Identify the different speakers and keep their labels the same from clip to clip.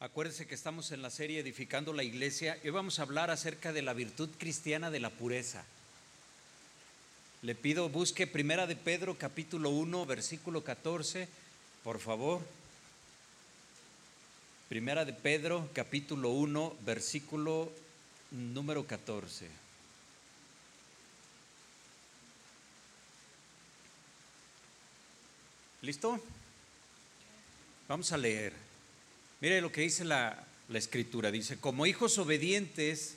Speaker 1: Acuérdense que estamos en la serie Edificando la Iglesia y vamos a hablar acerca de la virtud cristiana de la pureza. Le pido busque Primera de Pedro capítulo 1 versículo 14, por favor. Primera de Pedro capítulo 1 versículo número 14. ¿Listo? Vamos a leer. Mire lo que dice la, la, escritura. Dice, como hijos obedientes,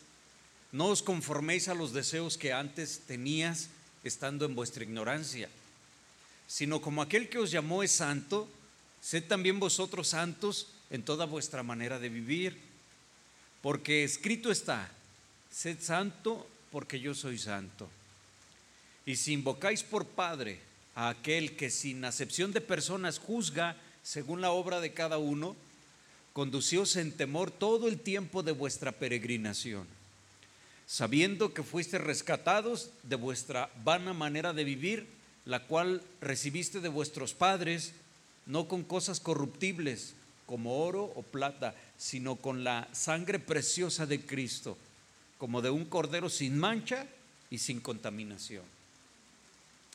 Speaker 1: no os conforméis a los deseos que antes tenías estando en vuestra ignorancia, sino como aquel que os llamó es santo, sed también vosotros santos en toda vuestra manera de vivir, porque escrito está, sed santo porque yo soy santo. Y si invocáis por Padre a aquel que sin acepción de personas juzga según la obra de cada uno, conducíos en temor todo el tiempo de vuestra peregrinación, sabiendo que fuiste rescatados de vuestra vana manera de vivir, la cual recibiste de vuestros padres, no con cosas corruptibles como oro o plata, sino con la sangre preciosa de Cristo, como de un cordero sin mancha y sin contaminación.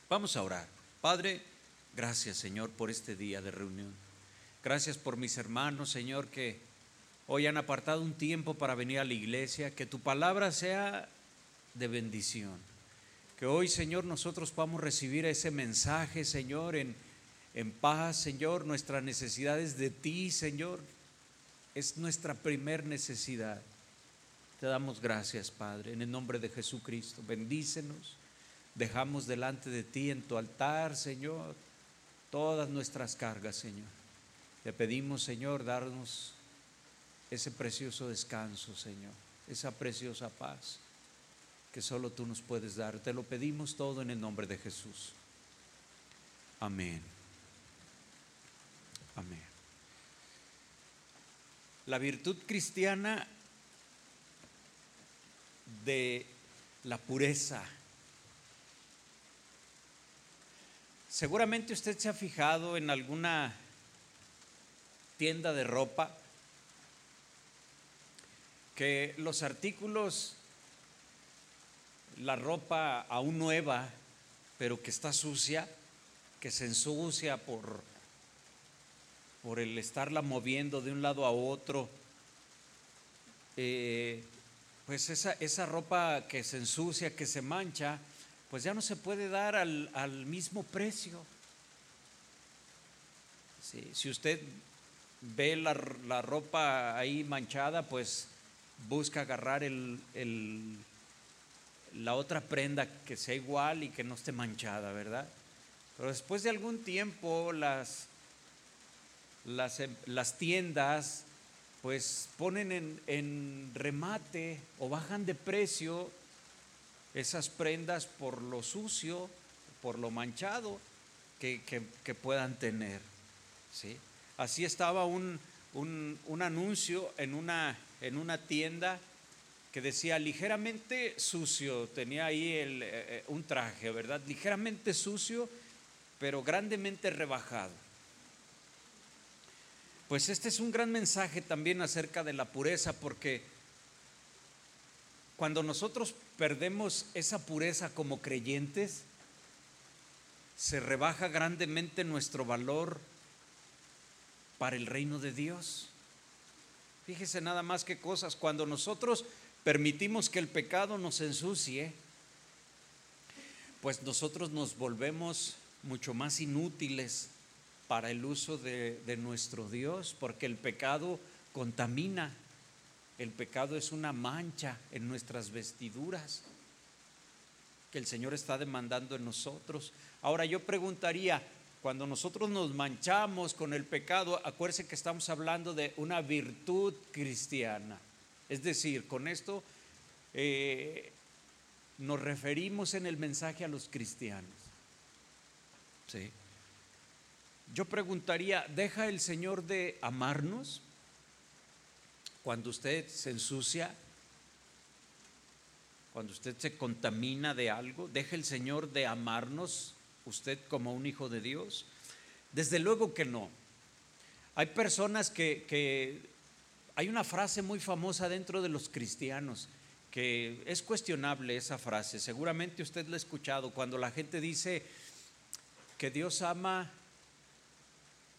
Speaker 1: Vamos a orar. Padre, gracias Señor por este día de reunión. Gracias por mis hermanos, Señor, que hoy han apartado un tiempo para venir a la iglesia. Que tu palabra sea de bendición. Que hoy, Señor, nosotros podamos recibir ese mensaje, Señor, en, en paz, Señor. Nuestras necesidades de ti, Señor, es nuestra primer necesidad. Te damos gracias, Padre, en el nombre de Jesucristo. Bendícenos. Dejamos delante de ti en tu altar, Señor, todas nuestras cargas, Señor. Te pedimos, Señor, darnos ese precioso descanso, Señor, esa preciosa paz que solo tú nos puedes dar. Te lo pedimos todo en el nombre de Jesús. Amén. Amén. La virtud cristiana de la pureza. Seguramente usted se ha fijado en alguna tienda de ropa que los artículos, la ropa aún nueva, pero que está sucia, que se ensucia por, por el estarla moviendo de un lado a otro, eh, pues esa, esa, ropa que se ensucia, que se mancha, pues ya no se puede dar al, al mismo precio. Si usted ve la, la, ropa ahí manchada, pues busca agarrar el, el, la otra prenda que sea igual y que no esté manchada, ¿verdad? Pero después de algún tiempo las, las, las tiendas pues ponen en, en remate o bajan de precio esas prendas por lo sucio, por lo manchado que, que, que puedan tener. ¿sí? Así estaba un, un, un anuncio en una, en una, tienda que decía ligeramente sucio, tenía ahí el, eh, un traje, ¿verdad? Ligeramente sucio, pero grandemente rebajado. Pues este es un gran mensaje también acerca de la pureza, porque cuando nosotros perdemos esa pureza como creyentes, se rebaja grandemente nuestro valor para el reino de Dios. Fíjese nada más que cosas, cuando nosotros permitimos que el pecado nos ensucie, pues nosotros nos volvemos mucho más inútiles para el uso de, de nuestro Dios, porque el pecado contamina, el pecado es una mancha en nuestras vestiduras que el Señor está demandando en nosotros. Ahora yo preguntaría, cuando nosotros nos manchamos con el pecado, acuérdense que estamos hablando de una virtud cristiana. Es decir, con esto eh, nos referimos en el mensaje a los cristianos. ¿Sí? Yo preguntaría, ¿deja el Señor de amarnos cuando usted se ensucia? Cuando usted se contamina de algo, ¿deja el Señor de amarnos usted como un hijo de Dios? Desde luego que no. Hay personas que, hay una frase muy famosa dentro de los cristianos que es cuestionable esa frase. Seguramente usted la ha escuchado cuando la gente dice que Dios ama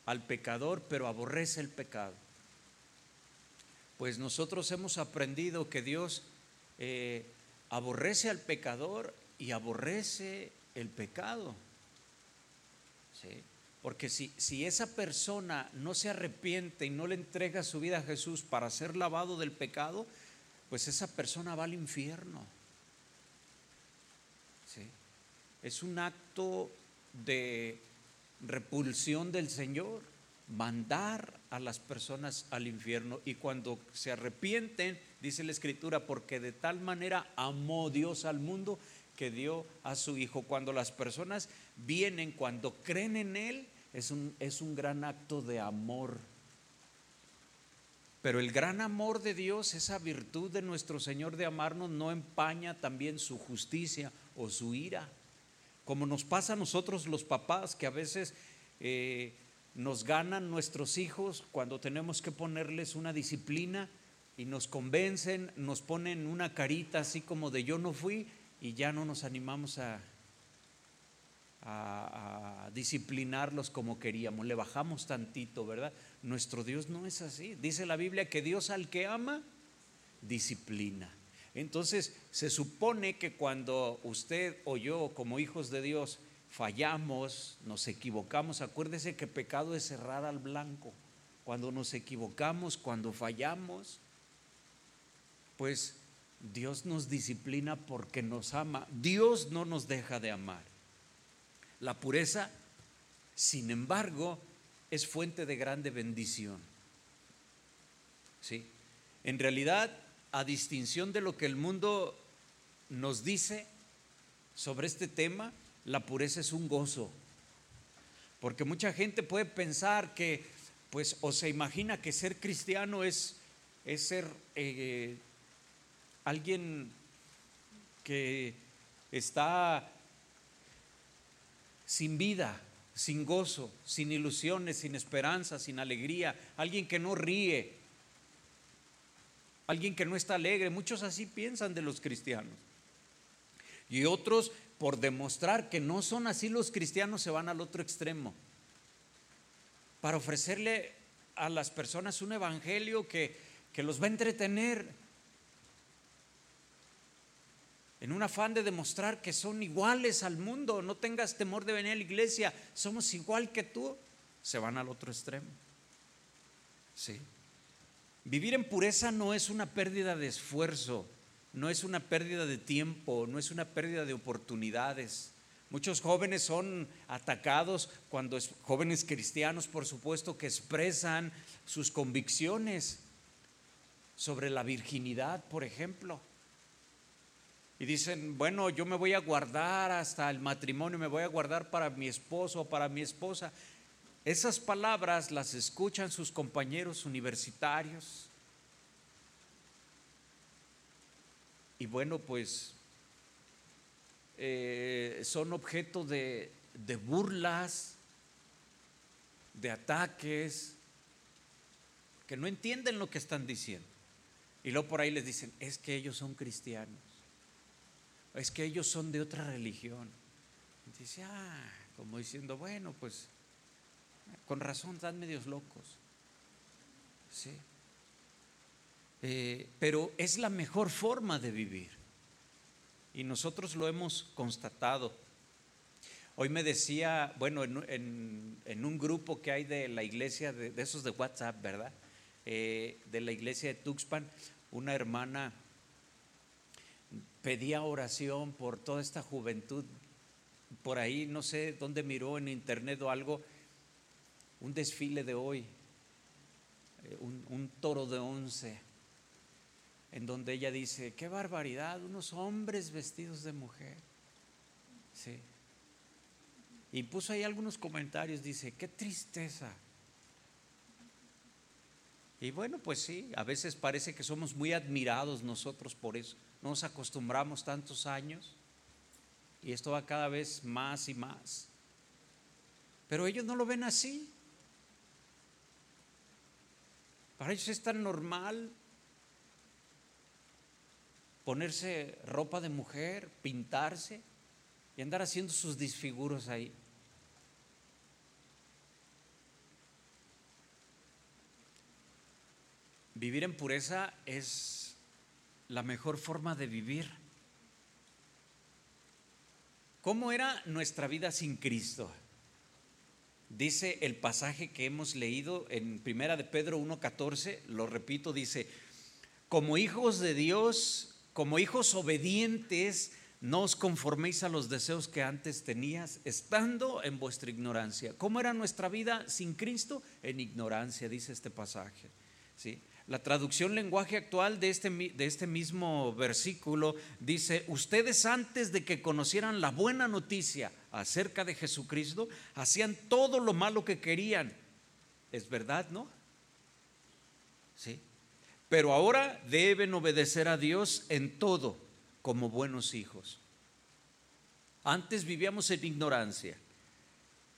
Speaker 1: al pecador, pero aborrece el pecado. Pues nosotros hemos aprendido que Dios eh, aborrece al pecador y aborrece el pecado. Porque si, si esa persona no se arrepiente y no le entrega su vida a Jesús para ser lavado del pecado, pues esa persona va al infierno. Es un acto de repulsión del Señor, mandar a las personas al infierno. Y cuando se arrepienten, dice la Escritura, porque de tal manera amó Dios al mundo que dio a su Hijo. Cuando las personas vienen, cuando creen en Él, es un, es un gran acto de amor. Pero el gran amor de Dios, esa virtud de nuestro Señor de amarnos, no empaña también su justicia o su ira. Como nos pasa a nosotros los papás, que a veces eh, nos ganan nuestros hijos cuando tenemos que ponerles una disciplina y nos convencen, nos ponen una carita así como de yo no fui y ya no nos animamos a, disciplinarlos como queríamos, le bajamos tantito, ¿verdad? Nuestro Dios no es así. Dice la Biblia que Dios al que ama, disciplina. Entonces, se supone que cuando usted o yo, como hijos de Dios, fallamos, nos equivocamos, acuérdese que pecado es cerrar al blanco. Cuando nos equivocamos, cuando fallamos, pues Dios nos disciplina porque nos ama. Dios no nos deja de amar. La pureza, sin embargo, es fuente de grande bendición. ¿Sí? En realidad, a distinción de lo que el mundo nos dice sobre este tema, la pureza es un gozo. Porque mucha gente puede pensar que, pues, o se imagina que ser cristiano es, es ser eh, alguien que está sin vida, sin gozo, sin ilusiones, sin esperanza, sin alegría, alguien que no ríe, alguien que no está alegre. Muchos así piensan de los cristianos. Y otros, por demostrar que no son así los cristianos, se van al otro extremo. Para ofrecerle a las personas un evangelio que, que los va a entretener, en un afán de demostrar que son iguales al mundo, no tengas temor de venir a la iglesia, somos igual que tú, se van al otro extremo. Sí. Vivir en pureza no es una pérdida de esfuerzo, no es una pérdida de tiempo, no es una pérdida de oportunidades. Muchos jóvenes son atacados cuando es, jóvenes cristianos, por supuesto, que expresan sus convicciones sobre la virginidad, por ejemplo y dicen, bueno, yo me voy a guardar hasta el matrimonio, me voy a guardar para mi esposo o para mi esposa. Esas palabras las escuchan sus compañeros universitarios. Y bueno, pues eh, son objeto de, de burlas, de ataques, que no entienden lo que están diciendo. Y luego por ahí les dicen, es que ellos son cristianos es que ellos son de otra religión. dice, ah, como diciendo, bueno, pues con razón están medios locos. Sí. Eh, pero es la mejor forma de vivir. Y nosotros lo hemos constatado. Hoy me decía, bueno, en, un grupo que hay de la iglesia, de, esos de WhatsApp, ¿verdad? Eh, de la iglesia de Tuxpan, una hermana pedía oración por toda esta juventud. Por ahí, no sé dónde miró en internet o algo, un desfile de hoy, eh, un, toro de once, en donde ella dice, qué barbaridad, unos hombres vestidos de mujer. Sí. Y puso ahí algunos comentarios, dice, qué tristeza. Y bueno, pues sí, a veces parece que somos muy admirados nosotros por eso nos acostumbramos tantos años y esto va cada vez más y más. Pero ellos no lo ven así. Para ellos es tan normal ponerse ropa de mujer, pintarse y andar haciendo sus disfiguros ahí. Vivir en pureza es la mejor forma de vivir. ¿Cómo era nuestra vida sin Cristo? Dice el pasaje que hemos leído en Primera de Pedro 1:14, lo repito, dice, como hijos de Dios, como hijos obedientes, no os conforméis a los deseos que antes tenías, estando en vuestra ignorancia. ¿Cómo era nuestra vida sin Cristo? En ignorancia, dice este pasaje. ¿sí? La traducción lenguaje actual de este, de este mismo versículo dice, ustedes antes de que conocieran la buena noticia acerca de Jesucristo, hacían todo lo malo que querían. Es verdad, ¿no? Sí. Pero ahora deben obedecer a Dios en todo como buenos hijos. Antes vivíamos en ignorancia.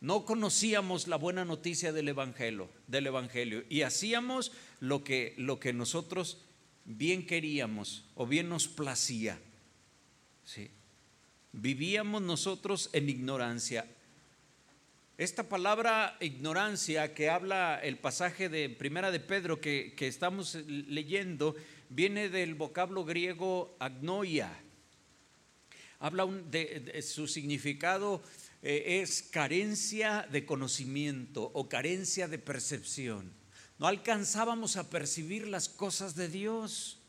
Speaker 1: No conocíamos la buena noticia del evangelio, del evangelio y hacíamos lo que lo que nosotros bien queríamos o bien nos placía. ¿Sí? Vivíamos nosotros en ignorancia. Esta palabra ignorancia que habla el pasaje de Primera de Pedro que, que estamos leyendo viene del vocablo griego agnoia. Habla de su significado eh, es carencia de conocimiento o carencia de percepción. No alcanzábamos a percibir las cosas de Dios.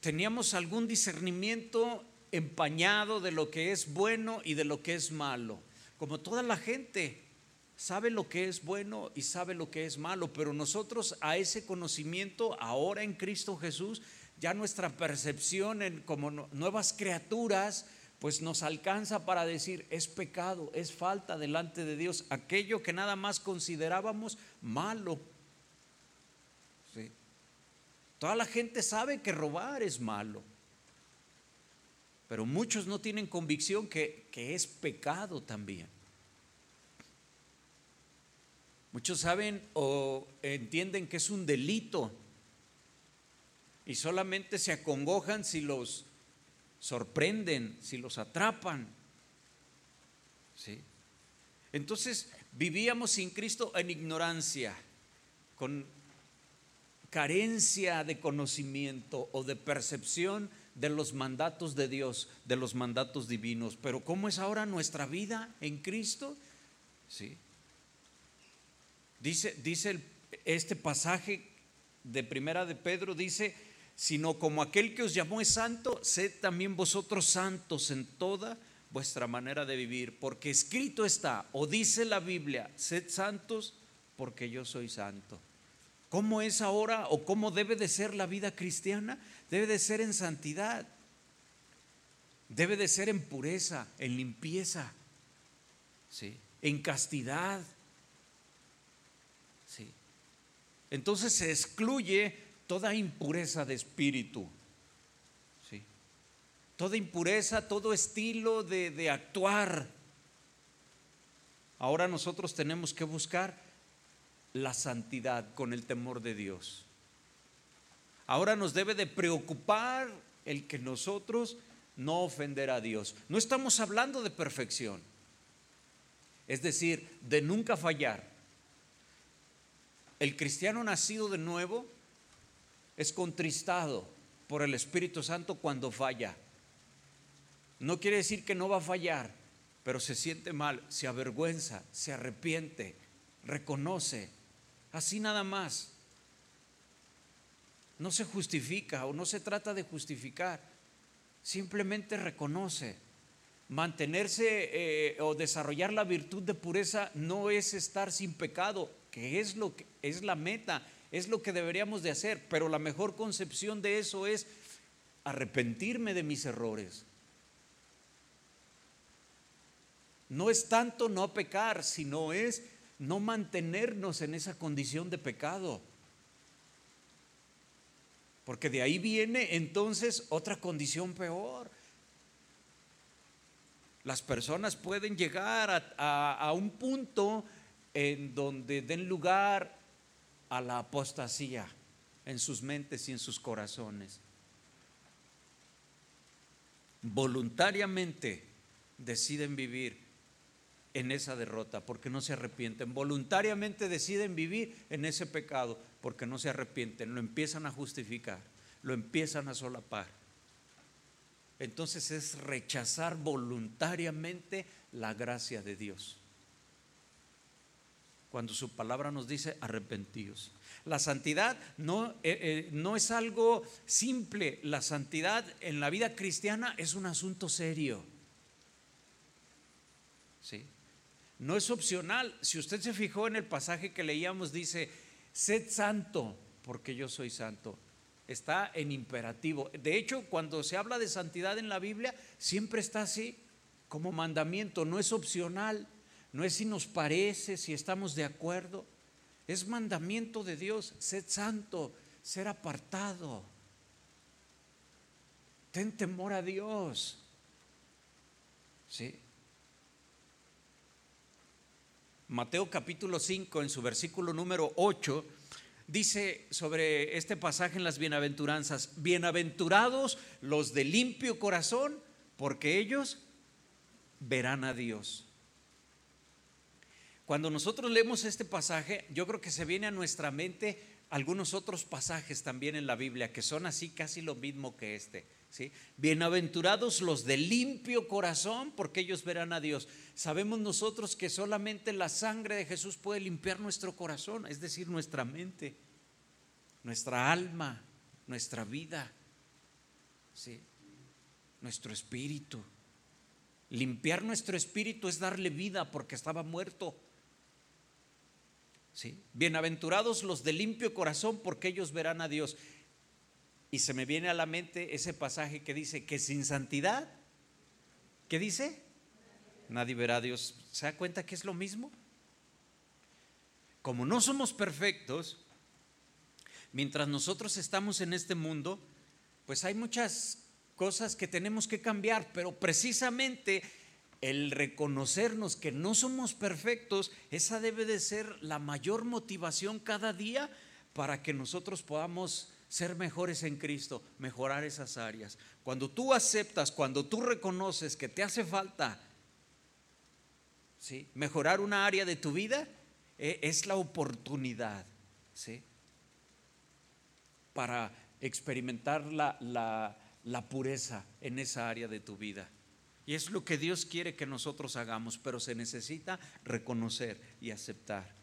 Speaker 1: Teníamos algún discernimiento empañado de lo que es bueno y de lo que es malo. Como toda la gente sabe lo que es bueno y sabe lo que es malo, pero nosotros a ese conocimiento ahora en Cristo Jesús, ya nuestra percepción en, como nuevas criaturas, pues nos alcanza para decir, es pecado, es falta delante de Dios, aquello que nada más considerábamos malo. Toda la gente sabe que robar es malo, pero muchos no tienen convicción que, que es pecado también. Muchos saben o entienden que es un delito y solamente se acongojan si los sorprenden, si los atrapan. ¿Sí? Entonces vivíamos sin Cristo en ignorancia, con carencia de conocimiento o de percepción de los mandatos de Dios, de los mandatos divinos. Pero ¿cómo es ahora nuestra vida en Cristo? ¿Sí? Dice, dice este pasaje de Primera de Pedro, dice, sino como aquel que os llamó es santo, sed también vosotros santos en toda vuestra manera de vivir, porque escrito está, o dice la Biblia, sed santos porque yo soy santo. ¿Cómo es ahora o cómo debe de ser la vida cristiana? Debe de ser en santidad, debe de ser en pureza, en limpieza, ¿sí? en castidad. ¿sí? Entonces se excluye toda impureza de espíritu. ¿sí? Toda impureza, todo estilo de, de actuar. Ahora nosotros tenemos que buscar la santidad con el temor de Dios. Ahora nos debe de preocupar el que nosotros no ofender a Dios. No estamos hablando de perfección, es decir, de nunca fallar. El cristiano nacido de nuevo es contristado por el Espíritu Santo cuando falla. No quiere decir que no va a fallar, pero se siente mal, se avergüenza, se arrepiente, reconoce. Así nada más. No se justifica o no se trata de justificar, simplemente reconoce. Mantenerse eh, o desarrollar la virtud de pureza no es estar sin pecado, que es lo que es la meta, es lo que deberíamos de hacer, pero la mejor concepción de eso es arrepentirme de mis errores. No es tanto no pecar, sino es no mantenernos en esa condición de pecado. Porque de ahí viene entonces otra condición peor. Las personas pueden llegar a, a un punto en donde den lugar a la apostasía en sus mentes y en sus corazones. Voluntariamente deciden vivir en esa derrota porque no se arrepienten. Voluntariamente deciden vivir en ese pecado porque no se arrepienten. Lo empiezan a justificar, lo empiezan a solapar. Entonces es rechazar voluntariamente la gracia de Dios. Cuando su palabra nos dice arrepentíos. La santidad no, eh, eh, no es algo simple. La santidad en la vida cristiana es un asunto serio. ¿Sí? No es opcional. Si usted se fijó en el pasaje que leíamos, dice, sed santo, porque yo soy santo. Está en imperativo. De hecho, cuando se habla de santidad en la Biblia, siempre está así, como mandamiento. No es opcional, no es si nos parece, si estamos de acuerdo. Es mandamiento de Dios, sed santo, ser apartado. Ten temor a Dios. ¿Sí? Mateo capítulo 5, en su versículo número 8, dice sobre este pasaje en las bienaventuranzas, bienaventurados los de limpio corazón, porque ellos verán a Dios. Cuando nosotros leemos este pasaje, yo creo que se viene a nuestra mente algunos otros pasajes también en la Biblia que son así casi lo mismo que este. Bienaventurados los de limpio corazón, porque ellos verán a Dios. Sabemos nosotros que solamente la sangre de Jesús puede limpiar nuestro corazón, es decir, nuestra mente, nuestra alma, nuestra vida, ¿sí? nuestro espíritu. Limpiar nuestro espíritu es darle vida porque estaba muerto. Bienaventurados los de limpio corazón porque ellos verán a Dios. Y se me viene a la mente ese pasaje que dice que sin santidad, ¿qué dice? Nadie verá a Dios. ¿Se da cuenta que es lo mismo? Como no somos perfectos, mientras nosotros estamos en este mundo, pues hay muchas cosas que tenemos que cambiar, pero precisamente el reconocernos que no somos perfectos, esa debe de ser la mayor motivación cada día para que nosotros podamos ser mejores en Cristo, mejorar esas áreas. Cuando tú aceptas, cuando tú reconoces que te hace falta ¿sí? mejorar una área de tu vida, eh, es la oportunidad ¿sí? para experimentar la, la, la pureza en esa área de tu vida. Y es lo que Dios quiere que nosotros hagamos, pero se necesita reconocer y aceptar.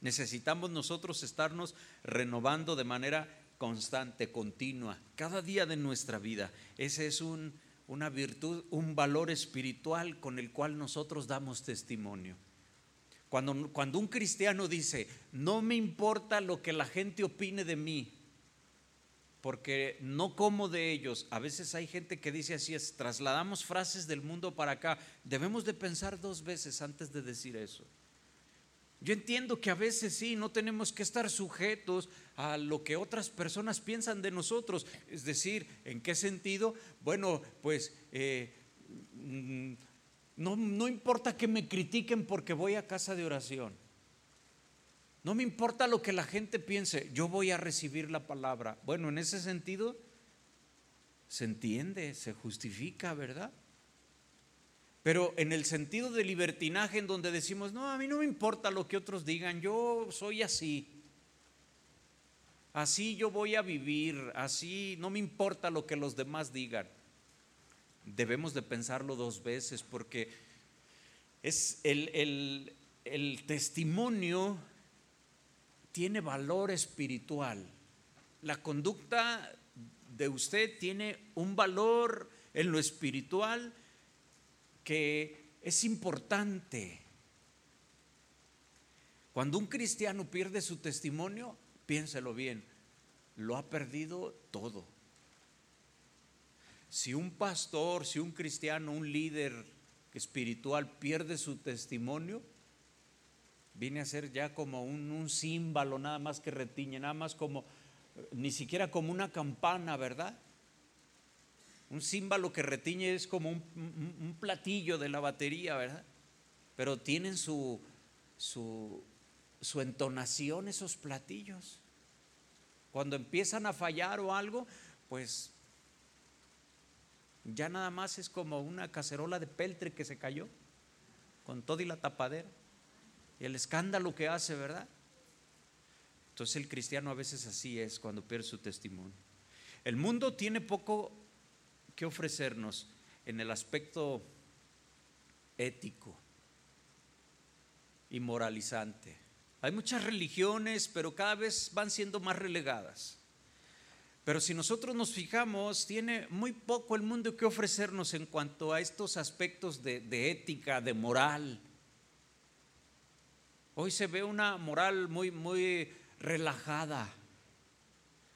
Speaker 1: Necesitamos nosotros estarnos renovando de manera constante, continua, cada día de nuestra vida. Ese es un, una virtud, un valor espiritual con el cual nosotros damos testimonio. Cuando, cuando un cristiano dice, no me importa lo que la gente opine de mí, porque no como de ellos. A veces hay gente que dice así, es, trasladamos frases del mundo para acá. Debemos de pensar dos veces antes de decir eso. Yo entiendo que a veces sí, no tenemos que estar sujetos a lo que otras personas piensan de nosotros. Es decir, ¿en qué sentido? Bueno, pues eh, mm, no, no importa que me critiquen porque voy a casa de oración. No me importa lo que la gente piense, yo voy a recibir la palabra. Bueno, en ese sentido se entiende, se justifica, ¿verdad? Pero en el sentido de libertinaje en donde decimos, no, a mí no me importa lo que otros digan, yo soy así. Así yo voy a vivir, así no me importa lo que los demás digan. Debemos de pensarlo dos veces porque es el, el testimonio tiene valor espiritual. La conducta de usted tiene un valor en lo espiritual que es importante. Cuando un cristiano pierde su testimonio, piénselo bien, lo ha perdido todo. Si un pastor, si un cristiano, un líder espiritual pierde su testimonio, viene a ser ya como un, un símbolo nada más que retiñe, nada más como, ni siquiera como una campana, ¿verdad? Un címbalo que retiñe es como un, platillo de la batería, ¿verdad? Pero tienen su, su, su entonación esos platillos. Cuando empiezan a fallar o algo, pues ya nada más es como una cacerola de peltre que se cayó con todo y la tapadera. Y el escándalo que hace, ¿verdad? Entonces el cristiano a veces así es cuando pierde su testimonio. El mundo tiene poco que ofrecernos en el aspecto ético y moralizante. Hay muchas religiones, pero cada vez van siendo más relegadas. Pero si nosotros nos fijamos, tiene muy poco el mundo que ofrecernos en cuanto a estos aspectos de, de ética, de moral. Hoy se ve una moral muy, muy relajada,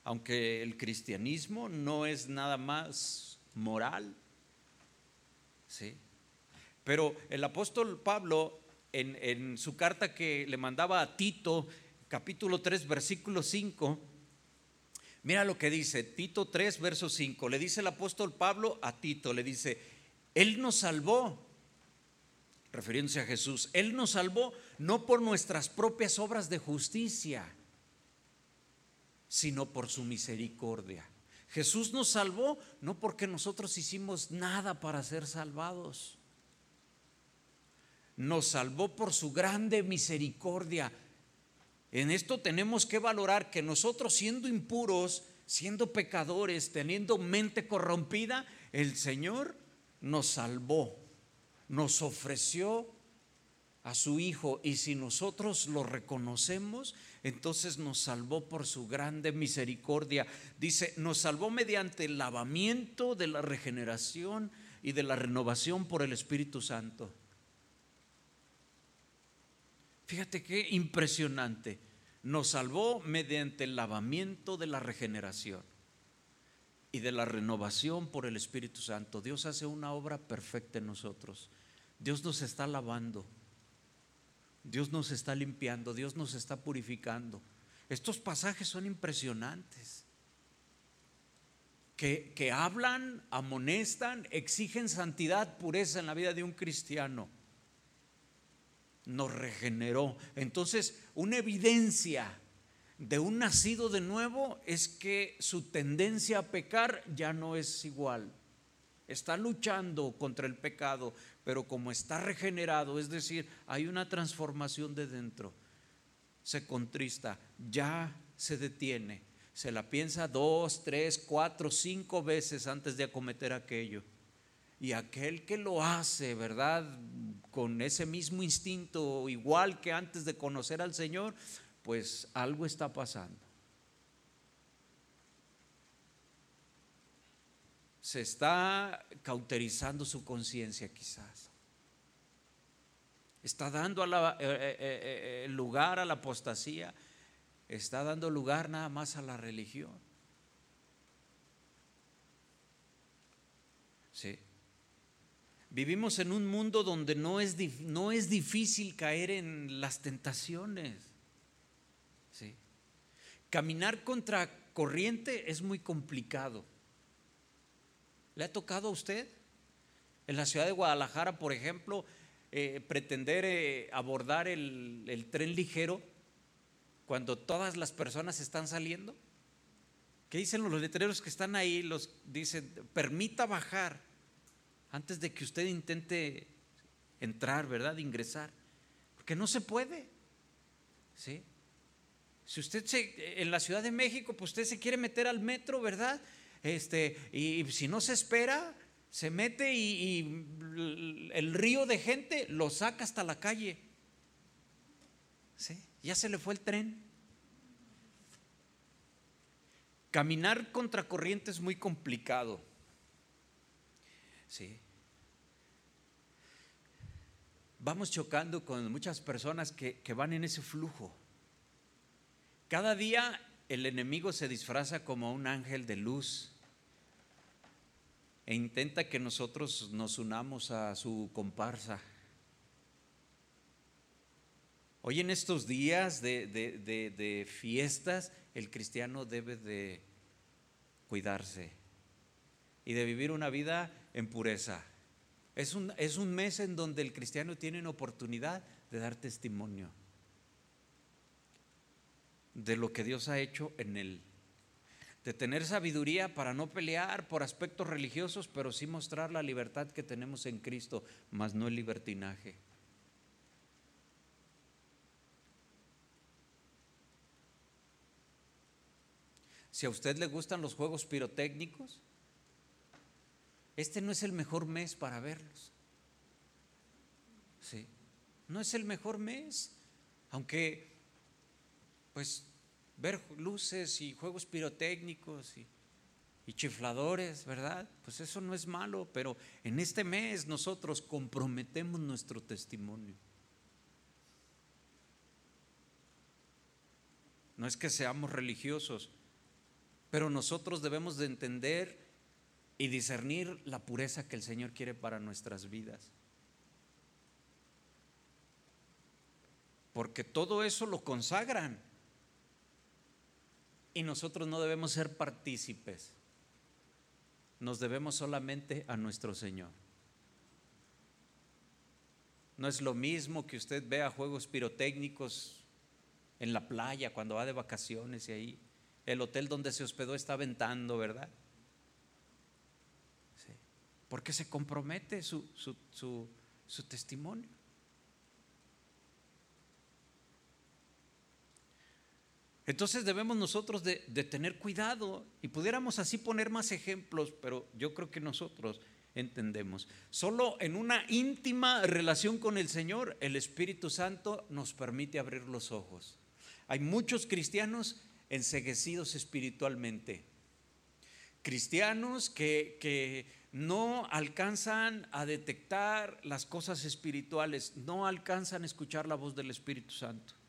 Speaker 1: aunque el cristianismo no es nada más moral. ¿sí? Pero el apóstol Pablo, en, en su carta que le mandaba a Tito, capítulo 3, versículo 5, mira lo que dice, Tito 3, verso 5, le dice el apóstol Pablo a Tito, le dice, Él nos salvó, refiriéndose a Jesús, Él nos salvó no por nuestras propias obras de justicia, sino por su misericordia. Jesús nos salvó no porque nosotros hicimos nada para ser salvados. Nos salvó por su grande misericordia. En esto tenemos que valorar que nosotros siendo impuros, siendo pecadores, teniendo mente corrompida, el Señor nos salvó, nos ofreció a su Hijo y si nosotros lo reconocemos, entonces nos salvó por su grande misericordia. Dice, nos salvó mediante el lavamiento de la regeneración y de la renovación por el Espíritu Santo. Fíjate qué impresionante. Nos salvó mediante el lavamiento de la regeneración y de la renovación por el Espíritu Santo. Dios hace una obra perfecta en nosotros. Dios nos está lavando. Dios nos está limpiando, Dios nos está purificando. Estos pasajes son impresionantes. Que, que, hablan, amonestan, exigen santidad, pureza en la vida de un cristiano. Nos regeneró. Entonces, una evidencia de un nacido de nuevo es que su tendencia a pecar ya no es igual. Está luchando contra el pecado, pero como está regenerado, es decir, hay una transformación de dentro, se contrista, ya se detiene, se la piensa dos, tres, cuatro, cinco veces antes de acometer aquello. Y aquel que lo hace, ¿verdad? Con ese mismo instinto, igual que antes de conocer al Señor, pues algo está pasando. Se está cauterizando su conciencia quizás. Está dando eh, eh, eh, lugar a la apostasía, está dando lugar nada más a la religión. Sí. Vivimos en un mundo donde no es, no es difícil caer en las tentaciones. Sí. Caminar contra corriente es muy complicado. ¿Le ha tocado a usted? En la ciudad de Guadalajara, por ejemplo, eh, pretender eh, abordar el, tren ligero cuando todas las personas están saliendo. ¿Qué dicen los letreros que están ahí? Los dicen, permita bajar antes de que usted intente entrar, ¿verdad? Ingresar. Porque no se puede. ¿Sí? Si usted se, en la Ciudad de México, pues usted se quiere meter al metro, ¿verdad? Este, y, si no se espera, se mete y, el río de gente lo saca hasta la calle. ¿Sí? Ya se le fue el tren. Caminar contra corriente es muy complicado. Sí. Vamos chocando con muchas personas que, que van en ese flujo. Cada día el enemigo se disfraza como un ángel de luz e intenta que nosotros nos unamos a su comparsa. Hoy en estos días de, fiestas, el cristiano debe de cuidarse y de vivir una vida en pureza. Es un, es un mes en donde el cristiano tiene una oportunidad de dar testimonio de lo que Dios ha hecho en él. De tener sabiduría para no pelear por aspectos religiosos, pero sí mostrar la libertad que tenemos en Cristo, más no el libertinaje. Si a usted le gustan los juegos pirotécnicos, este no es el mejor mes para verlos. Sí, no es el mejor mes, aunque pues ver luces y juegos pirotécnicos y, chifladores, ¿verdad? Pues eso no es malo, pero en este mes nosotros comprometemos nuestro testimonio. No es que seamos religiosos, pero nosotros debemos de entender y discernir la pureza que el Señor quiere para nuestras vidas. Porque todo eso lo consagran. Y nosotros no debemos ser partícipes. Nos debemos solamente a nuestro Señor. No es lo mismo que usted vea juegos pirotécnicos en la playa cuando va de vacaciones y ahí el hotel donde se hospedó está ventando, ¿verdad? Porque se compromete su, su testimonio. Entonces debemos nosotros de, tener cuidado y pudiéramos así poner más ejemplos, pero yo creo que nosotros entendemos. Solo en una íntima relación con el Señor, el Espíritu Santo nos permite abrir los ojos. Hay muchos cristianos enseguecidos espiritualmente. Cristianos que, que no alcanzan a detectar las cosas espirituales, no alcanzan a escuchar la voz del Espíritu Santo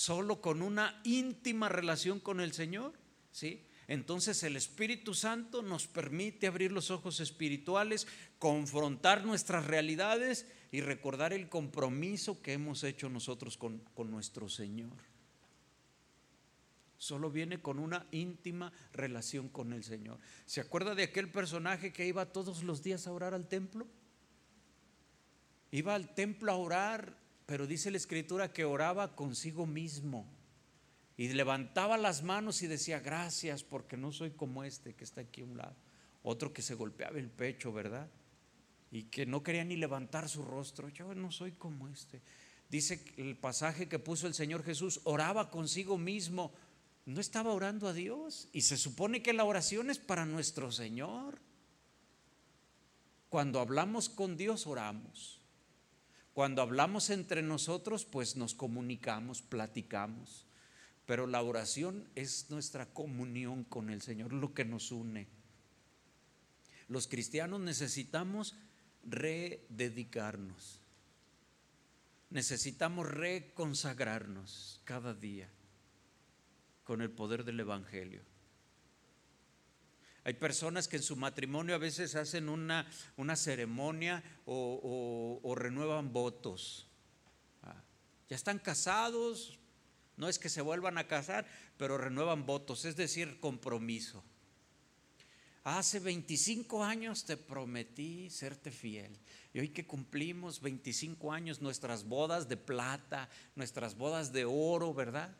Speaker 1: solo con una íntima relación con el Señor, ¿sí? Entonces el Espíritu Santo nos permite abrir los ojos espirituales, confrontar nuestras realidades y recordar el compromiso que hemos hecho nosotros con, con nuestro Señor. Solo viene con una íntima relación con el Señor. ¿Se acuerda de aquel personaje que iba todos los días a orar al templo? Iba al templo a orar pero dice la escritura que oraba consigo mismo y levantaba las manos y decía, gracias porque no soy como este que está aquí a un lado. Otro que se golpeaba el pecho, ¿verdad? Y que no quería ni levantar su rostro. Yo no soy como este. Dice el pasaje que puso el Señor Jesús, oraba consigo mismo. No estaba orando a Dios. Y se supone que la oración es para nuestro Señor. Cuando hablamos con Dios, oramos. Cuando hablamos entre nosotros, pues nos comunicamos, platicamos. Pero la oración es nuestra comunión con el Señor, lo que nos une. Los cristianos necesitamos rededicarnos. Necesitamos reconsagrarnos cada día con el poder del Evangelio. Hay personas que en su matrimonio a veces hacen una, una ceremonia o, renuevan votos. Ah, ya están casados, no es que se vuelvan a casar, pero renuevan votos, es decir, compromiso. Hace 25 años te prometí serte fiel. Y hoy que cumplimos 25 años, nuestras bodas de plata, nuestras bodas de oro, ¿verdad?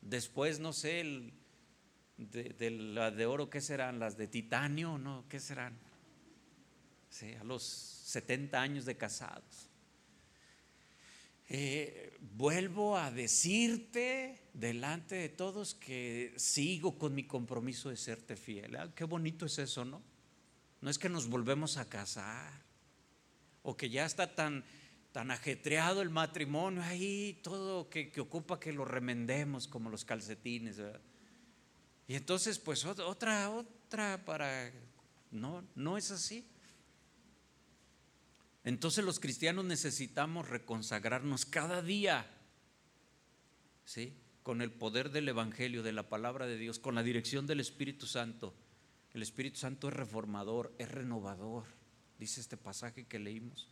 Speaker 1: Después, no sé, el, de, las de oro, ¿qué serán? ¿Las de titanio? ¿No? ¿Qué serán? Sí, a los 70 años de casados. Eh, vuelvo a decirte delante de todos que sigo con mi compromiso de serte fiel. Ah, qué bonito es eso, ¿no? No es que nos volvemos a casar o que ya está tan, tan ajetreado el matrimonio ahí, todo que, que ocupa que lo remendemos como los calcetines. ¿verdad? Y entonces, pues otra, otra para... No, no es así. Entonces los cristianos necesitamos reconsagrarnos cada día, ¿sí? Con el poder del Evangelio, de la palabra de Dios, con la dirección del Espíritu Santo. El Espíritu Santo es reformador, es renovador, dice este pasaje que leímos.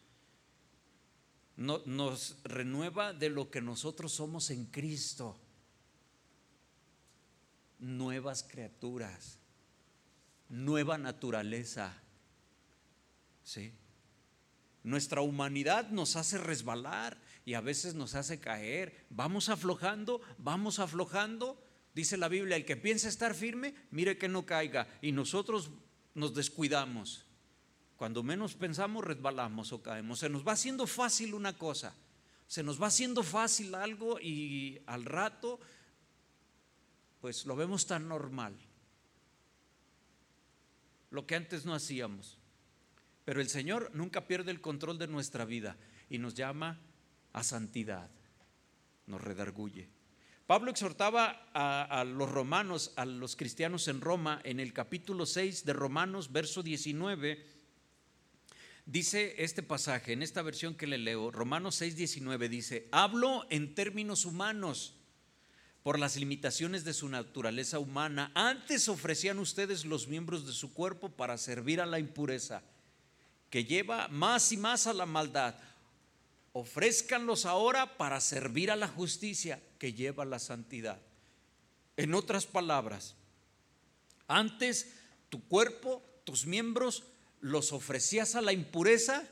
Speaker 1: nos renueva de lo que nosotros somos en Cristo nuevas criaturas, nueva naturaleza. ¿Sí? Nuestra humanidad nos hace resbalar y a veces nos hace caer. Vamos aflojando, vamos aflojando. Dice la Biblia, el que piensa estar firme, mire que no caiga. Y nosotros nos descuidamos. Cuando menos pensamos, resbalamos o caemos. Se nos va haciendo fácil una cosa. Se nos va haciendo fácil algo y al rato, pues lo vemos tan normal. Lo que antes no hacíamos. Pero el Señor nunca pierde el control de nuestra vida y nos llama a santidad, nos redarguye. Pablo exhortaba a, los romanos, a los cristianos en Roma, en el capítulo 6 de Romanos, verso 19, dice este pasaje, en esta versión que le leo, Romanos 6, 19, dice, hablo en términos humanos por las limitaciones de su naturaleza humana. Antes ofrecían ustedes los miembros de su cuerpo para servir a la impureza, que lleva más y más a la maldad ofrézcanlos ahora para servir a la justicia que lleva a la santidad. En otras palabras, antes tu cuerpo, tus miembros, los ofrecías a la impureza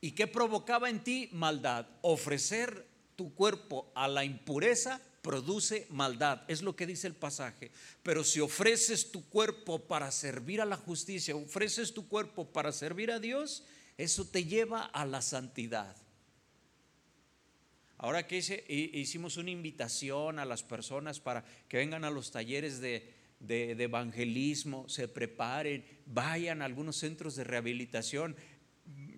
Speaker 1: y ¿qué provocaba en ti? Maldad. Ofrecer tu cuerpo a la impureza produce maldad, es lo que dice el pasaje. Pero si ofreces tu cuerpo para servir a la justicia, ofreces tu cuerpo para servir a Dios, eso te lleva a la santidad. Ahora que hicimos una invitación a las personas para que vengan a los talleres de, evangelismo, se preparen, vayan a algunos centros de rehabilitación.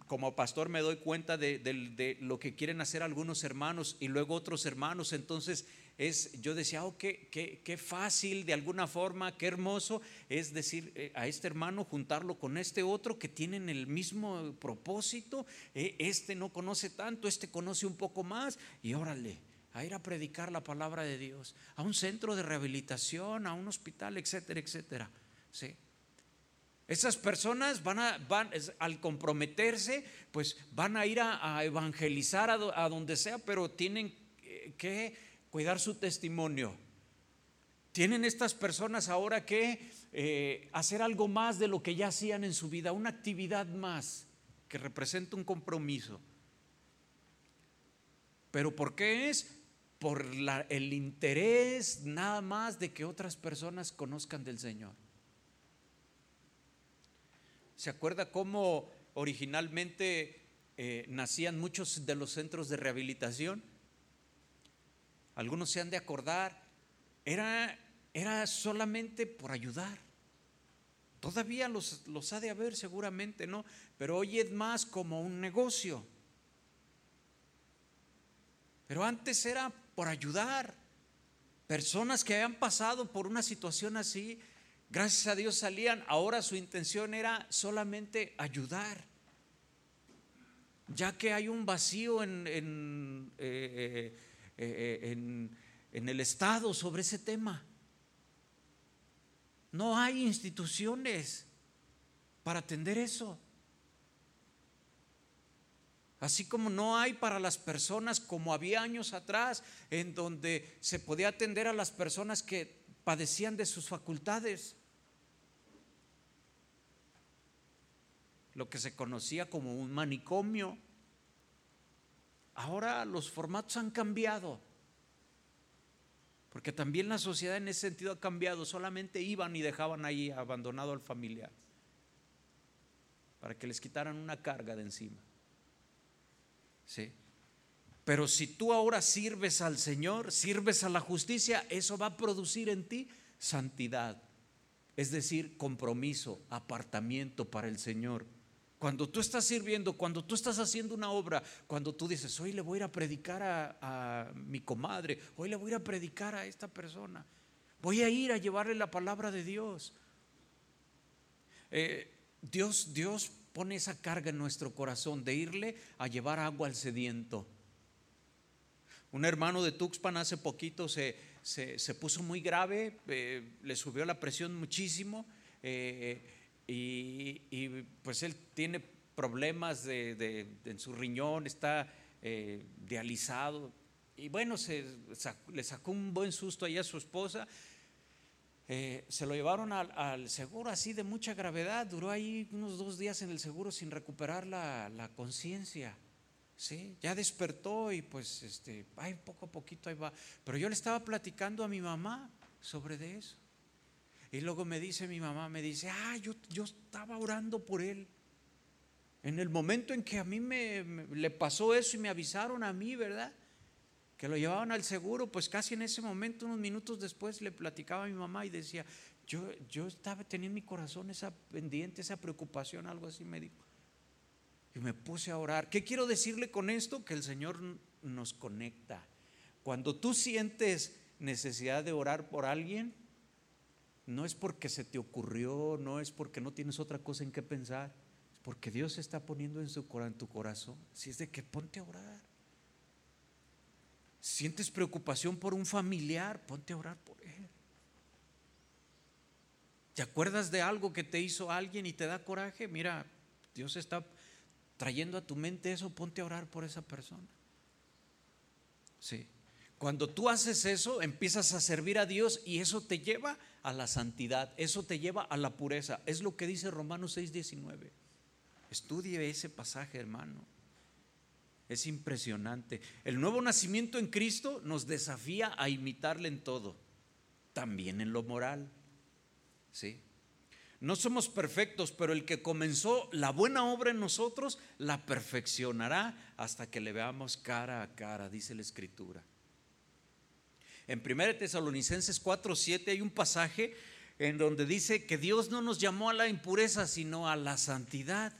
Speaker 1: Como pastor me doy cuenta de, lo que quieren hacer algunos hermanos y luego otros hermanos. Entonces es, yo decía, oh, qué, qué, fácil de alguna forma, qué hermoso es decir eh, a este hermano juntarlo con este otro que tienen el mismo propósito, eh, este no conoce tanto, este conoce un poco más y órale, a ir a predicar la palabra de Dios, a un centro de rehabilitación, a un hospital, etcétera, etcétera. ¿sí? Esas personas van a, van, al comprometerse, pues van a ir a, evangelizar a, a donde sea, pero tienen eh, que cuidar su testimonio. Tienen estas personas ahora que eh, hacer algo más de lo que ya hacían en su vida, una actividad más que representa un compromiso. ¿Pero por qué es? Por el interés nada más de que otras personas conozcan del Señor. ¿Se acuerda cómo originalmente eh, nacían muchos de los centros de rehabilitación? Algunos se han de acordar, era, era solamente por ayudar. Todavía los, los ha de haber seguramente, ¿no? Pero hoy es más como un negocio. Pero antes era por ayudar. Personas que habían pasado por una situación así, gracias a Dios salían. Ahora su intención era solamente ayudar. Ya que hay un vacío en, en eh, eh, eh, en, el Estado sobre ese tema. No hay instituciones para atender eso. Así como no hay para las personas como había años atrás, en donde se podía atender a las personas que padecían de sus facultades. Lo que se conocía como un manicomio. Ahora los formatos han cambiado. Porque también la sociedad en ese sentido ha cambiado. Solamente iban y dejaban ahí abandonado al familiar. Para que les quitaran una carga de encima. ¿Sí? Pero si tú ahora sirves al Señor, sirves a la justicia, eso va a producir en ti santidad. Es decir, compromiso, apartamiento para el Señor. Cuando tú estás sirviendo, cuando tú estás haciendo una obra, cuando tú dices, hoy le voy a ir a predicar a, mi comadre, hoy le voy a ir a predicar a esta persona, voy a ir a llevarle la palabra de Dios. Eh, Dios, Dios pone esa carga en nuestro corazón de irle a llevar agua al sediento. Un hermano de Tuxpan hace poquito se, se, puso muy grave, eh, le subió la presión muchísimo. Eh, y, pues él tiene problemas de, en su riñón, está eh, dializado. Y bueno, se, le sacó un buen susto ahí a su esposa. eh, se lo llevaron al, seguro así de mucha gravedad, duró ahí unos dos días en el seguro sin recuperar la, conciencia. ¿sí? Ya despertó y pues, este, ay, poco a poquito ahí va. Pero yo le estaba platicando a mi mamá sobre de eso. Y luego me dice mi mamá, me dice, ah, yo, yo estaba orando por él. En el momento en que a mí me, le pasó eso y me avisaron a mí, ¿verdad? que lo llevaban al seguro, pues casi en ese momento, unos minutos después, le platicaba a mi mamá y decía, yo, yo estaba teniendo en mi corazón esa pendiente, esa preocupación, algo así me dijo. Y me puse a orar. ¿Qué quiero decirle con esto? Que el Señor nos conecta. Cuando tú sientes necesidad de orar por alguien, no es porque se te ocurrió, no es porque no tienes otra cosa en qué pensar, es porque Dios está poniendo en, su, en tu corazón. Si es de que ponte a orar. ¿Sientes preocupación por un familiar? Ponte a orar por él. ¿Te acuerdas de algo que te hizo alguien y te da coraje? Mira, Dios está trayendo a tu mente eso, ponte a orar por esa persona. Sí. Cuando tú haces eso, empiezas a servir a Dios y eso te lleva a la santidad, eso te lleva a la pureza. Es lo que dice Romanos 6:19. Estudie ese pasaje, hermano. Es impresionante. El nuevo nacimiento en Cristo nos desafía a imitarle en todo, también en lo moral. ¿Sí? No somos perfectos, pero el que comenzó la buena obra en nosotros la perfeccionará hasta que le veamos cara a cara, dice la Escritura. En 1 Tesalonicenses 4, 7 hay un pasaje en donde dice que Dios no nos llamó a la impureza, sino a la santidad.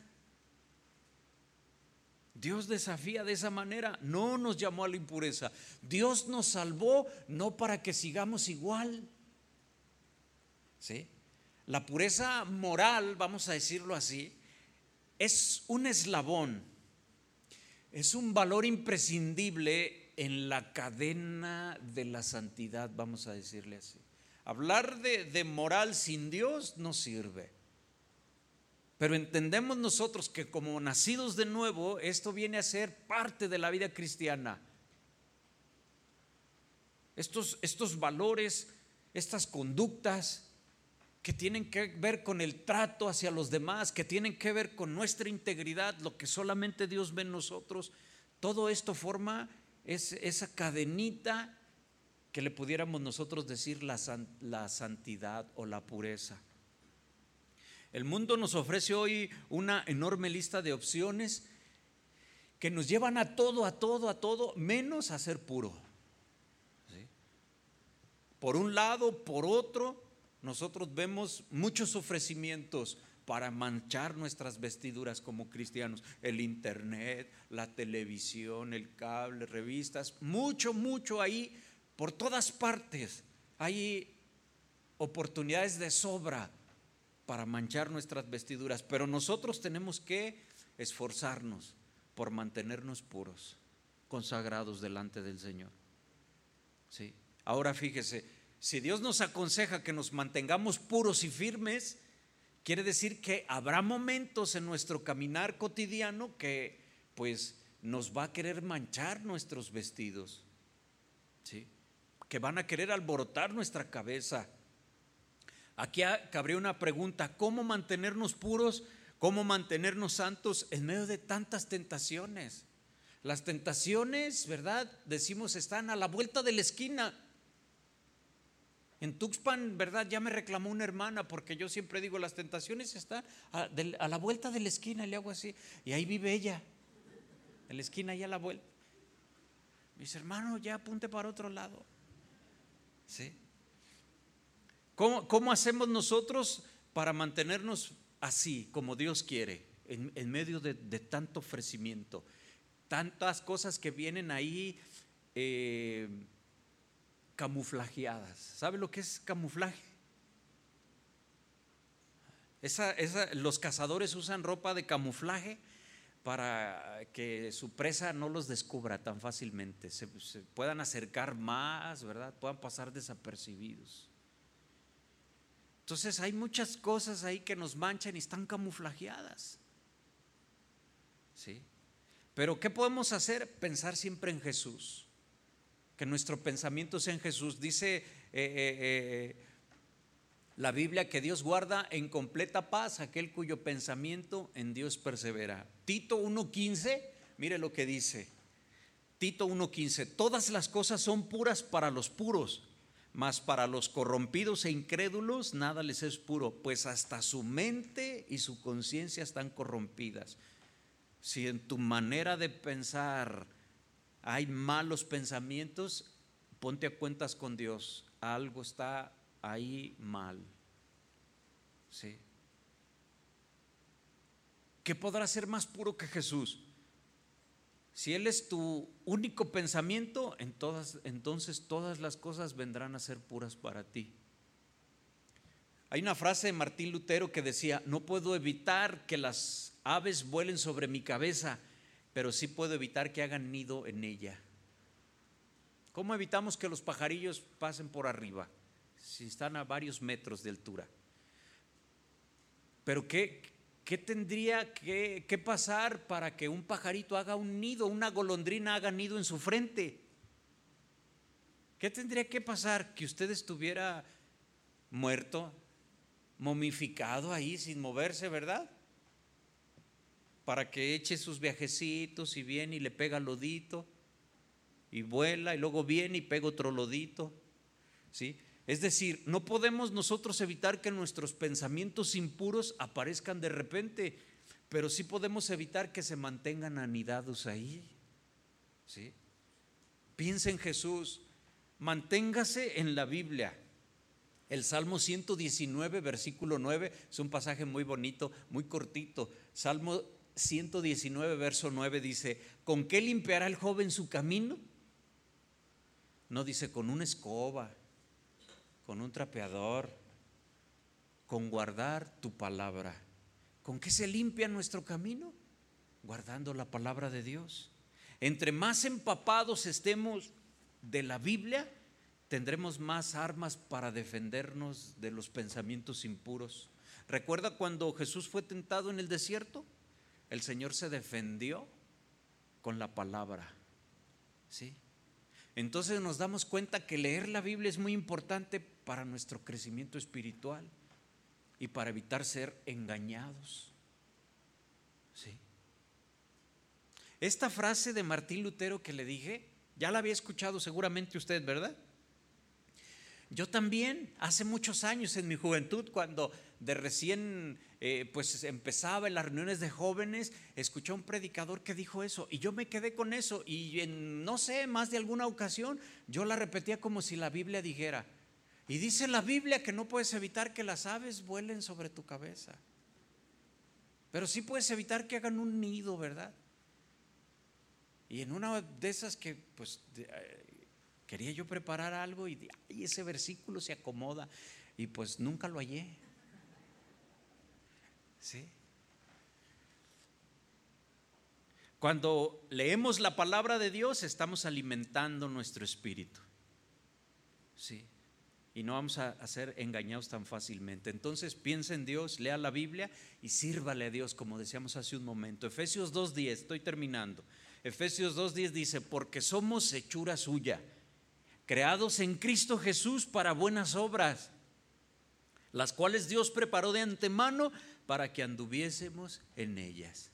Speaker 1: Dios desafía de esa manera, no nos llamó a la impureza. Dios nos salvó no para que sigamos igual. ¿Sí? La pureza moral, vamos a decirlo así, es un eslabón, es un valor imprescindible en la cadena de la santidad, vamos a decirle así. Hablar de, moral sin Dios no sirve. Pero entendemos nosotros que como nacidos de nuevo, esto viene a ser parte de la vida cristiana. Estos, estos valores, estas conductas que tienen que ver con el trato hacia los demás, que tienen que ver con nuestra integridad, lo que solamente Dios ve en nosotros, todo esto forma esa cadenita que le pudiéramos nosotros decir la, la santidad o la pureza. El mundo nos ofrece hoy una enorme lista de opciones que nos llevan a todo, a todo, a todo, menos a ser puro. Por un lado, por otro, nosotros vemos muchos ofrecimientos para manchar nuestras vestiduras como cristianos. El internet, la televisión, el cable, revistas, mucho, mucho ahí, por todas partes. Hay oportunidades de sobra para manchar nuestras vestiduras, pero nosotros tenemos que esforzarnos por mantenernos puros, consagrados delante del Señor. ¿Sí? Ahora fíjese, si Dios nos aconseja que nos mantengamos puros y firmes, quiere decir que habrá momentos en nuestro caminar cotidiano que pues nos va a querer manchar nuestros vestidos. ¿Sí? Que van a querer alborotar nuestra cabeza Aquí cabría una pregunta, ¿cómo mantenernos puros? ¿Cómo mantenernos santos en medio de tantas tentaciones? Las tentaciones, ¿verdad? Decimos, están a la vuelta de la esquina. En Tuxpan, ¿verdad? Ya me reclamó una hermana porque yo siempre digo, las tentaciones están a, la vuelta de la esquina, le hago así. Y ahí vive ella, en la esquina y a la vuelta. Mis hermanos, ya apunte para otro lado. ¿Sí? ¿Cómo, hacemos nosotros para mantenernos así, como Dios quiere, en, medio de, tanto ofrecimiento? Tantas cosas que vienen ahí eh, camuflajeadas. ¿Sabe lo que es camuflaje? los cazadores usan ropa de camuflaje para que su presa no los descubra tan fácilmente, se puedan acercar más, ¿verdad? Puedan pasar desapercibidos. Entonces hay muchas cosas ahí que nos manchan y están camuflajeadas. ¿Sí? Pero ¿qué podemos hacer? Pensar siempre en Jesús. Que nuestro pensamiento sea en Jesús. Dice eh, eh, eh, la Biblia que Dios guarda en completa paz aquel cuyo pensamiento en Dios persevera. Tito 1.15, mire lo que dice. Tito 1.15, todas las cosas son puras para los puros, mas para los corrompidos e incrédulos nada les es puro, pues hasta su mente y su conciencia están corrompidas. Si en tu manera de pensar hay malos pensamientos, ponte a cuentas con Dios. Algo está ahí mal. ¿Sí? ¿Qué podrá ser más puro que Jesús? Si Él es tu único pensamiento, entonces todas las cosas vendrán a ser puras para ti. Hay una frase de Martín Lutero que decía, no puedo evitar que las aves vuelen sobre mi cabeza, pero sí puedo evitar que hagan nido en ella. ¿Cómo evitamos que los pajarillos pasen por arriba si están a varios metros de altura? Pero ¿qué, qué tendría que, que pasar para que un pajarito haga un nido, una golondrina haga nido en su frente? ¿Qué tendría que pasar? Que usted estuviera muerto, momificado ahí sin moverse, ¿verdad? Para que eche sus viajecitos y viene y le pega lodito y vuela y luego viene y pega otro lodito. ¿Sí? Es decir, no podemos nosotros evitar que nuestros pensamientos impuros aparezcan de repente, pero sí podemos evitar que se mantengan anidados ahí. ¿Sí? Piensa en Jesús, manténgase en la Biblia. El Salmo 119, versículo 9, es un pasaje muy bonito, muy cortito. Salmo 119, verso 9 dice, ¿con qué limpiará el joven su camino? No dice con una escoba, con un trapeador, con guardar tu palabra. ¿Con qué se limpia nuestro camino? Guardando la palabra de Dios. Entre más empapados estemos de la Biblia, tendremos más armas para defendernos de los pensamientos impuros. ¿Recuerda cuando Jesús fue tentado en el desierto? El Señor se defendió con la palabra. ¿Sí? Entonces nos damos cuenta que leer la Biblia es muy importante para nuestro crecimiento espiritual y para evitar ser engañados. ¿Sí? Esta frase de Martín Lutero que le dije, ya la había escuchado seguramente usted, ¿verdad? Yo también, hace muchos años en mi juventud, cuando de recién eh, pues empezaba en las reuniones de jóvenes, escuché a un predicador que dijo eso y yo me quedé con eso y en no sé, más de alguna ocasión yo la repetía como si la Biblia dijera, y dice la Biblia que no puedes evitar que las aves vuelen sobre tu cabeza, pero sí puedes evitar que hagan un nido, ¿verdad? Y en una de esas que pues eh, Quería yo preparar algo y, ese versículo se acomoda y pues nunca lo hallé. ¿Sí? Cuando leemos la palabra de Dios estamos alimentando nuestro espíritu. ¿Sí? Y no vamos a, ser engañados tan fácilmente. Entonces piensa en Dios, lea la Biblia y sírvale a Dios, como decíamos hace un momento. Efesios 2.10, estoy terminando. Efesios 2.10 dice, porque somos hechura suya creados en Cristo Jesús para buenas obras, las cuales Dios preparó de antemano para que anduviésemos en ellas.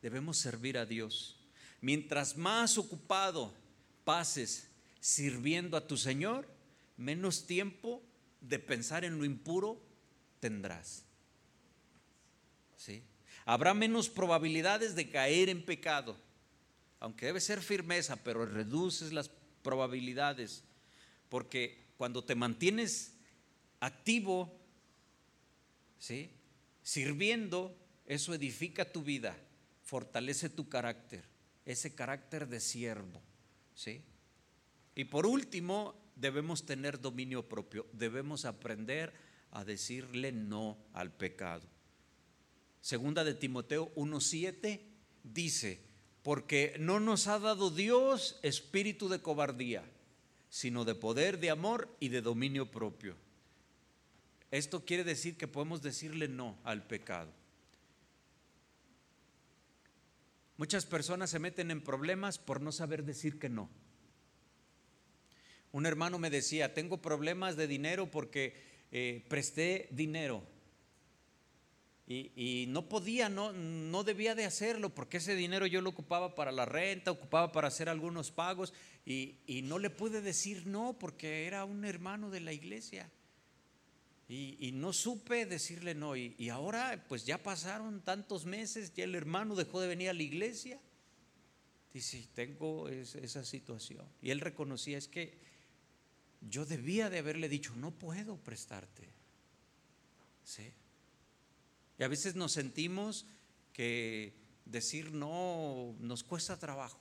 Speaker 1: Debemos servir a Dios. Mientras más ocupado pases sirviendo a tu Señor, menos tiempo de pensar en lo impuro tendrás. ¿Sí? Habrá menos probabilidades de caer en pecado, aunque debe ser firmeza, pero reduces las probabilidades, porque cuando te mantienes activo, ¿sí? sirviendo, eso edifica tu vida, fortalece tu carácter, ese carácter de siervo. ¿sí? Y por último, debemos tener dominio propio, debemos aprender a decirle no al pecado. Segunda de Timoteo 1.7 dice, porque no nos ha dado Dios espíritu de cobardía, sino de poder, de amor y de dominio propio. Esto quiere decir que podemos decirle no al pecado. Muchas personas se meten en problemas por no saber decir que no. Un hermano me decía, tengo problemas de dinero porque eh, presté dinero y, no podía, no, no debía de hacerlo porque ese dinero yo lo ocupaba para la renta, ocupaba para hacer algunos pagos y, no le pude decir no porque era un hermano de la iglesia. Y, no supe decirle no. Y, ahora pues ya pasaron tantos meses, ya el hermano dejó de venir a la iglesia. Dice, tengo esa situación. Y él reconocía, es que yo debía de haberle dicho, no puedo prestarte. ¿Sí? Y a veces nos sentimos que decir no nos cuesta trabajo.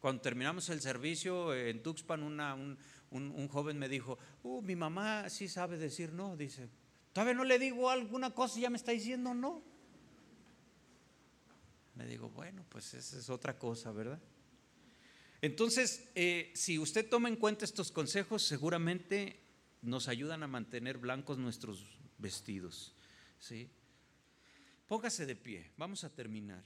Speaker 1: Cuando terminamos el servicio en Tuxpan, un, joven me dijo, uh, mi mamá sí sabe decir no, dice, todavía no le digo alguna cosa y ya me está diciendo no. Me digo, bueno, pues esa es otra cosa, ¿verdad? Entonces, eh, si usted toma en cuenta estos consejos, seguramente nos ayudan a mantener blancos nuestros vestidos. ¿sí? Póngase de pie, vamos a terminar.